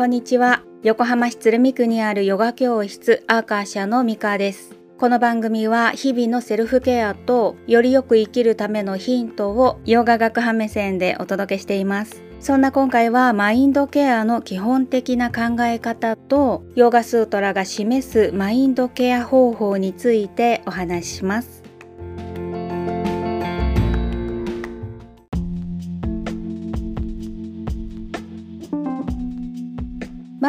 こんにちは。横浜市鶴見区にあるヨガ教室アーカーシャのミカです。この番組は日々のセルフケアとよりよく生きるためのヒントをヨガ学派目線でお届けしています。そんな今回はマインドケアの基本的な考え方とヨガスートラが示すマインドケア方法についてお話しします。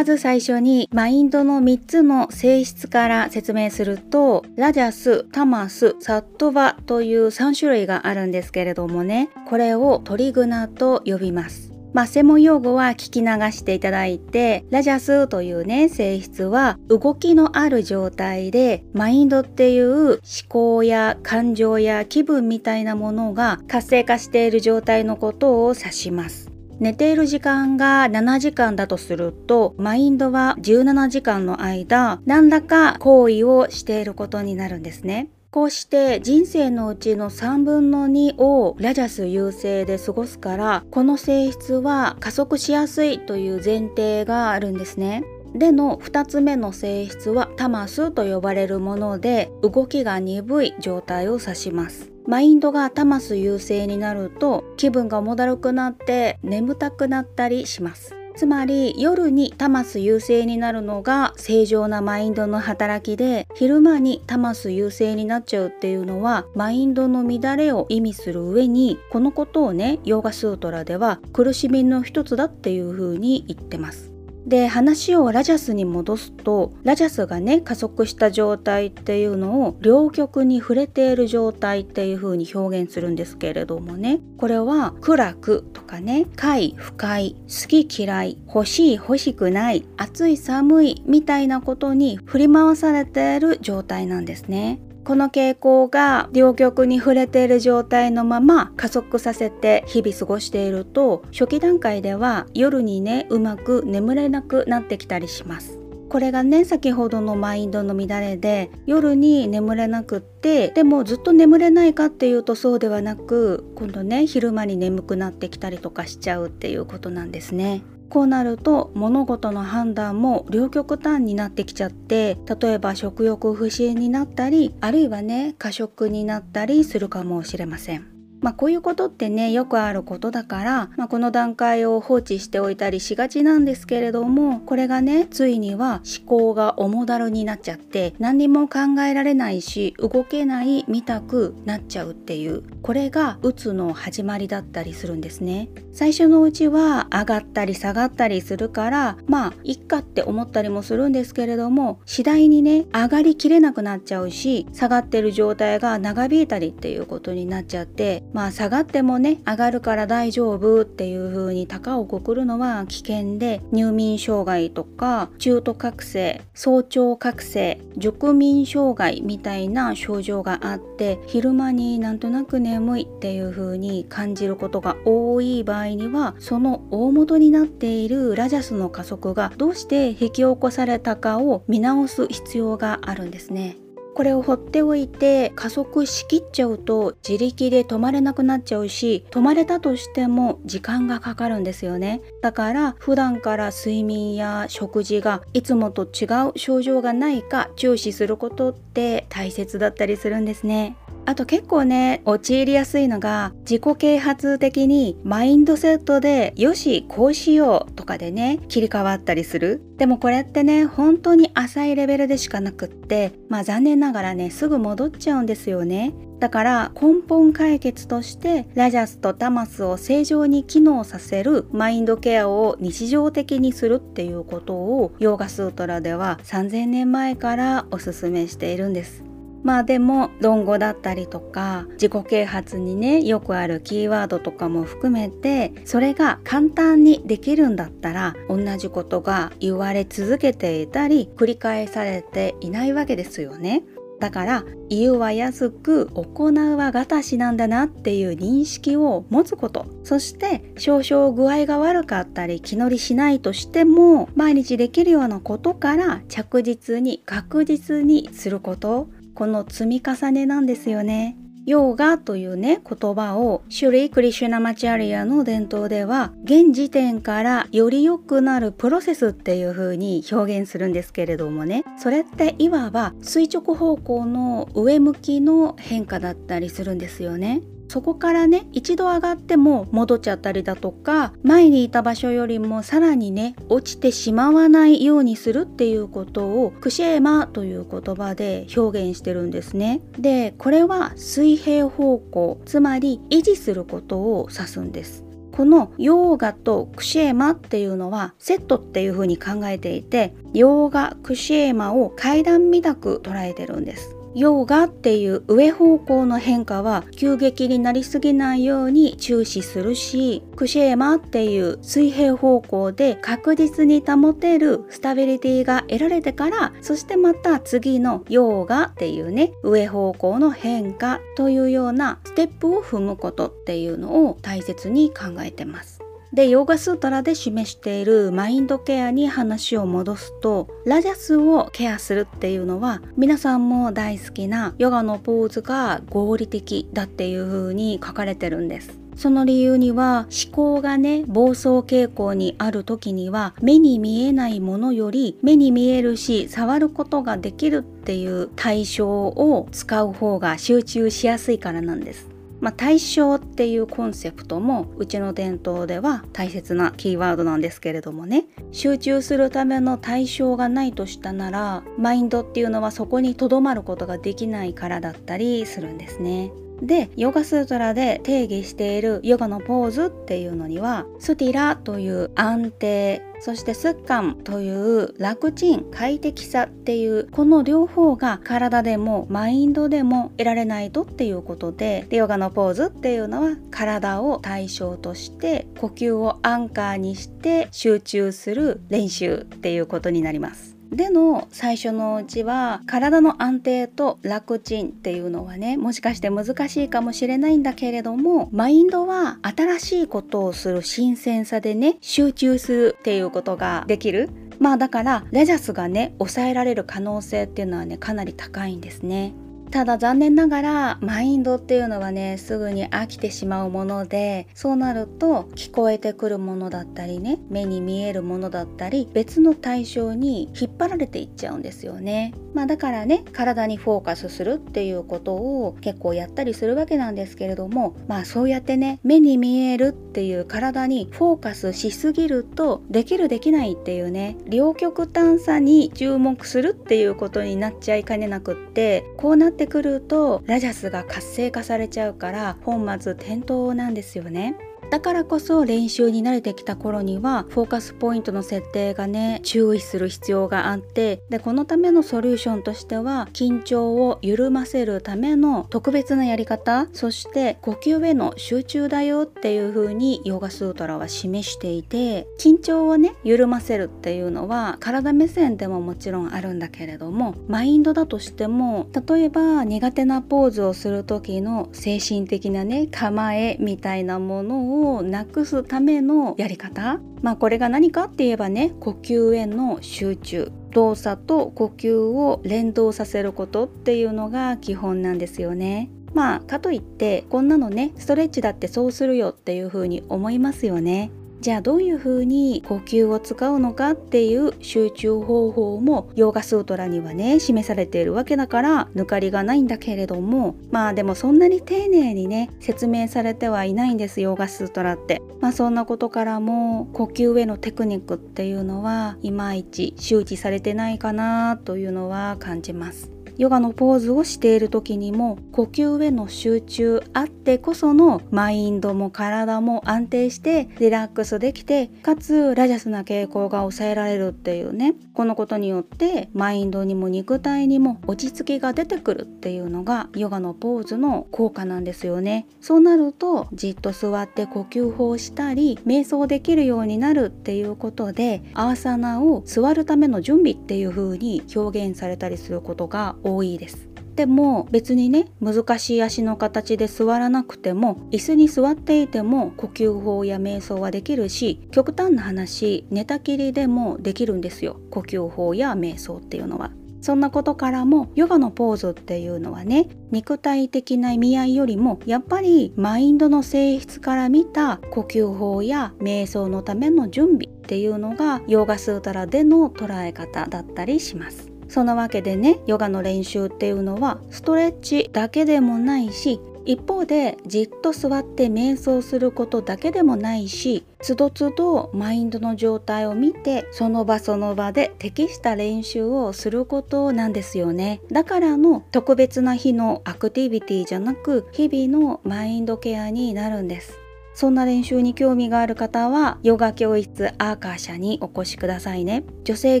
まず最初にマインドの3つの性質から説明するとラジャス、タマス、サットバという3種類があるんですけれどもね。これをトリグナと呼びます。まあ、専門用語は聞き流していただいてラジャスというね性質は動きのある状態でマインドっていう思考や感情や気分みたいなものが活性化している状態のことを指します。寝ている時間が7時間だとするとマインドは17時間の間何らか行為をしていることになるんですね。こうして人生のうちの3分の2をラジャス優勢で過ごすからこの性質は加速しやすいという前提があるんですね。での2つ目の性質はタマスと呼ばれるもので動きが鈍い状態を指します。マインドがタマス優勢になると気分が重だるくなって眠たくなったりしますつまり夜にタマス優勢になるのが正常なマインドの働きで昼間にタマス優勢になっちゃうっていうのはマインドの乱れを意味する上にこのことをねヨーガスートラでは苦しみの一つだっていうふうに言ってますで話をラジャスに戻すとラジャスがね加速した状態っていうのを両極に触れている状態っていう風に表現するんですけれどもね。これは暗くとかね快不快好き嫌い欲しい欲しくない暑い寒いみたいなことに振り回されている状態なんですね。この傾向が両極に触れている状態のまま加速させて日々過ごしていると初期段階では夜にねうまく眠れなくなってきたりしますこれがね先ほどのマインドの乱れで夜に眠れなくってでもずっと眠れないかっていうとそうではなく今度ね昼間に眠くなってきたりとかしちゃうっていうことなんですね。こうなると物事の判断も両極端になってきちゃって例えば食欲不振になったりあるいはね過食になったりするかもしれません。まあ、こういうことってねよくあることだから、まあ、この段階を放置しておいたりしがちなんですけれどもこれがねついには思考が重だるになっちゃって何にも考えられないし動けない見たくなっちゃうっていうこれがうつの始まりだったりするんですね。最初のうちは上がったり下がったりするからまあいっかって思ったりもするんですけれども次第にね上がりきれなくなっちゃうし下がってる状態が長引いたりっていうことになっちゃってまあ下がってもね上がるから大丈夫っていう風に高をくくるのは危険で入眠障害とか中途覚醒早朝覚醒熟眠障害みたいな症状があって昼間になんとなく眠いっていう風に感じることが多い場合にはその大元になっているラジャスの加速がどうして引き起こされたかを見直す必要があるんですね。これを放っておいて加速しきっちゃうと自力で止まれなくなっちゃうし止まれたとしても時間がかかるんですよね。だから普段から睡眠や食事がいつもと違う症状がないか注視することって大切だったりするんですね。あと結構ね陥りやすいのが自己啓発的にマインドセットでよしこうしようとかでね切り替わったりする。でもこれってね本当に浅いレベルでしかなくってまあ残念ながらねすぐ戻っちゃうんですよね。だから根本解決としてラジャスとタマスを正常に機能させるマインドケアを日常的にするっていうことをヨーガスートラでは3000年前からおすすめしているんです。まあでも論語だったりとか自己啓発にねよくあるキーワードとかも含めてそれが簡単にできるんだったら同じことが言われ続けていたり繰り返されていないわけですよね。だから言うは安く行うはがたしなんだなっていう認識を持つことそして少々具合が悪かったり気乗りしないとしても毎日できるようなことから着実に確実にすることこの積み重ねなんですよねヨーガというね言葉をシュリー・クリシュナマチャリアの伝統では現時点からより良くなるプロセスっていう風に表現するんですけれどもねそれっていわば垂直方向の上向きの変化だったりするんですよね。そこからね一度上がっても戻っちゃったりだとか前にいた場所よりもさらにね落ちてしまわないようにするっていうことをクシェーマという言葉で表現してるんですね。でこれは水平方向つまり維持することを指すんです。このヨーガとクシェーマっていうのはセットっていう風に考えていてヨーガクシェーマを階段みたく捉えてるんです。ヨーガっていう上方向の変化は急激になりすぎないように注視するしクシェーマっていう水平方向で確実に保てるスタビリティが得られてからそしてまた次のヨーガっていうね上方向の変化というようなステップを踏むことっていうのを大切に考えてます。でヨガスートラで示しているマインドケアに話を戻すとラジャスをケアするっていうのは皆さんも大好きなヨガのポーズが合理的だっていう風に書かれてるんです。その理由には思考がね暴走傾向にある時には目に見えないものより目に見えるし触ることができるっていう対象を使う方が集中しやすいからなんです。まあ、対象っていうコンセプトもうちの伝統では大切なキーワードなんですけれどもね集中するための対象がないとしたならマインドっていうのはそこにとどまることができないからだったりするんですね。でヨガスートラで定義しているヨガのポーズっていうのにはスティラという安定そしてスッカンという楽ちん快適さっていうこの両方が体でもマインドでも得られないとっていうことでヨガのポーズっていうのは体を対象として呼吸をアンカーにして集中する練習っていうことになります。での最初のうちは体の安定と楽ちんっていうのはねもしかして難しいかもしれないんだけれどもマインドは新しいことをする新鮮さでね集中するっていうことができるまあだからレジャスがね抑えられる可能性っていうのはねかなり高いんですね。ただ残念ながらマインドっていうのはねすぐに飽きてしまうものでそうなると聞こえてくるものだったりね目に見えるものだったり別の対象に引っ張られていっちゃうんですよね。まあだからね体にフォーカスするっていうことを結構やったりするわけなんですけれどもまあそうやってね目に見えるっていう体にフォーカスしすぎるとできるできないっていうね両極端さに注目するっていうことになっちゃいかねなくってこうなってってくるとラジャスが活性化されちゃうから本末転倒なんですよね。だからこそ練習に慣れてきた頃にはフォーカスポイントの設定がね注意する必要があってでこのためのソリューションとしては緊張を緩ませるための特別なやり方そして呼吸への集中だよっていう風にヨガスートラは示していて緊張をね緩ませるっていうのは体目線でももちろんあるんだけれどもマインドだとしても例えば苦手なポーズをする時の精神的なね構えみたいなものををなくすためのやり方まあこれが何かって言えばね呼吸への集中動作と呼吸を連動させることっていうのが基本なんですよね。まあかといってこんなのねストレッチだってそうするよっていう風に思いますよね。じゃあどういうふうに呼吸を使うのかっていう集中方法もヨーガスートラにはね示されているわけだから抜かりがないんだけれどもまあでもそんなに丁寧にね説明されてはいないんですヨーガスートラって。まあそんなことからも呼吸へのテクニックっていうのはいまいち周知されてないかなというのは感じます。ヨガのポーズをしている時にも呼吸への集中あってこそのマインドも体も安定してリラックスできてかつラジャスな傾向が抑えられるっていうね。このことによってマインドにも肉体にも落ち着きが出てくるっていうのがヨガのポーズの効果なんですよね。そうなるとじっと座って呼吸法したり瞑想できるようになるっていうことでアーサナを座るための準備っていう風に表現されたりすることが多多いです。でも別にね難しい足の形で座らなくても椅子に座っていても呼吸法や瞑想はできるし極端な話寝たきりでもできるんですよ呼吸法や瞑想っていうのは。そんなことからもヨガのポーズっていうのはね肉体的な意味合いよりもやっぱりマインドの性質から見た呼吸法や瞑想のための準備っていうのがヨガスータラでの捉え方だったりします。そのわけでねヨガの練習っていうのはストレッチだけでもないし一方でじっと座って瞑想することだけでもないしつどつどマインドの状態を見てその場その場で適した練習をすることなんですよね。だからの特別な日のアクティビティじゃなく日々のマインドケアになるんです。そんな練習に興味がある方はヨガ教室アーカー社にお越しくださいね女性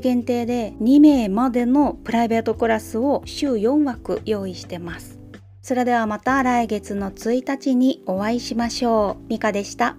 限定で2名までのプライベートクラスを週4枠用意してますそれではまた来月の1日にお会いしましょう。ミカでした。